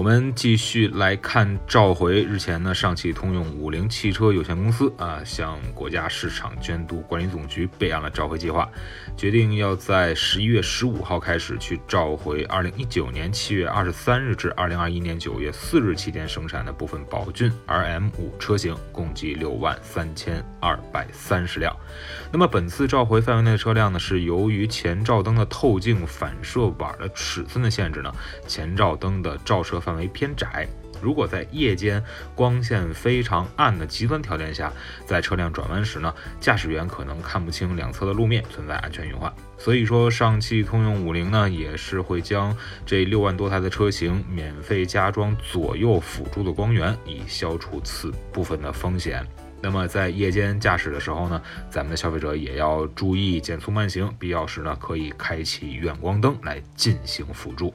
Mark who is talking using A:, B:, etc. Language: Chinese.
A: 我们继续来看召回。日前呢，上汽通用五菱汽车有限公司啊，向国家市场监督管理总局备案了召回计划，决定要在十一月十五号开始去召回二零一九年七月二十三日至二零二一年九月四日期间生产的部分宝骏 RM 五车型，共计六万三千二百三十辆。那么本次召回范围内的车辆呢，是由于前照灯的透镜反射板的尺寸的限制呢，前照灯的照射范。范围偏窄，如果在夜间光线非常暗的极端条件下，在车辆转弯时呢，驾驶员可能看不清两侧的路面，存在安全隐患。所以说，上汽通用五菱呢，也是会将这六万多台的车型免费加装左右辅助的光源，以消除此部分的风险。那么在夜间驾驶的时候呢，咱们的消费者也要注意减速慢行，必要时呢，可以开启远光灯来进行辅助。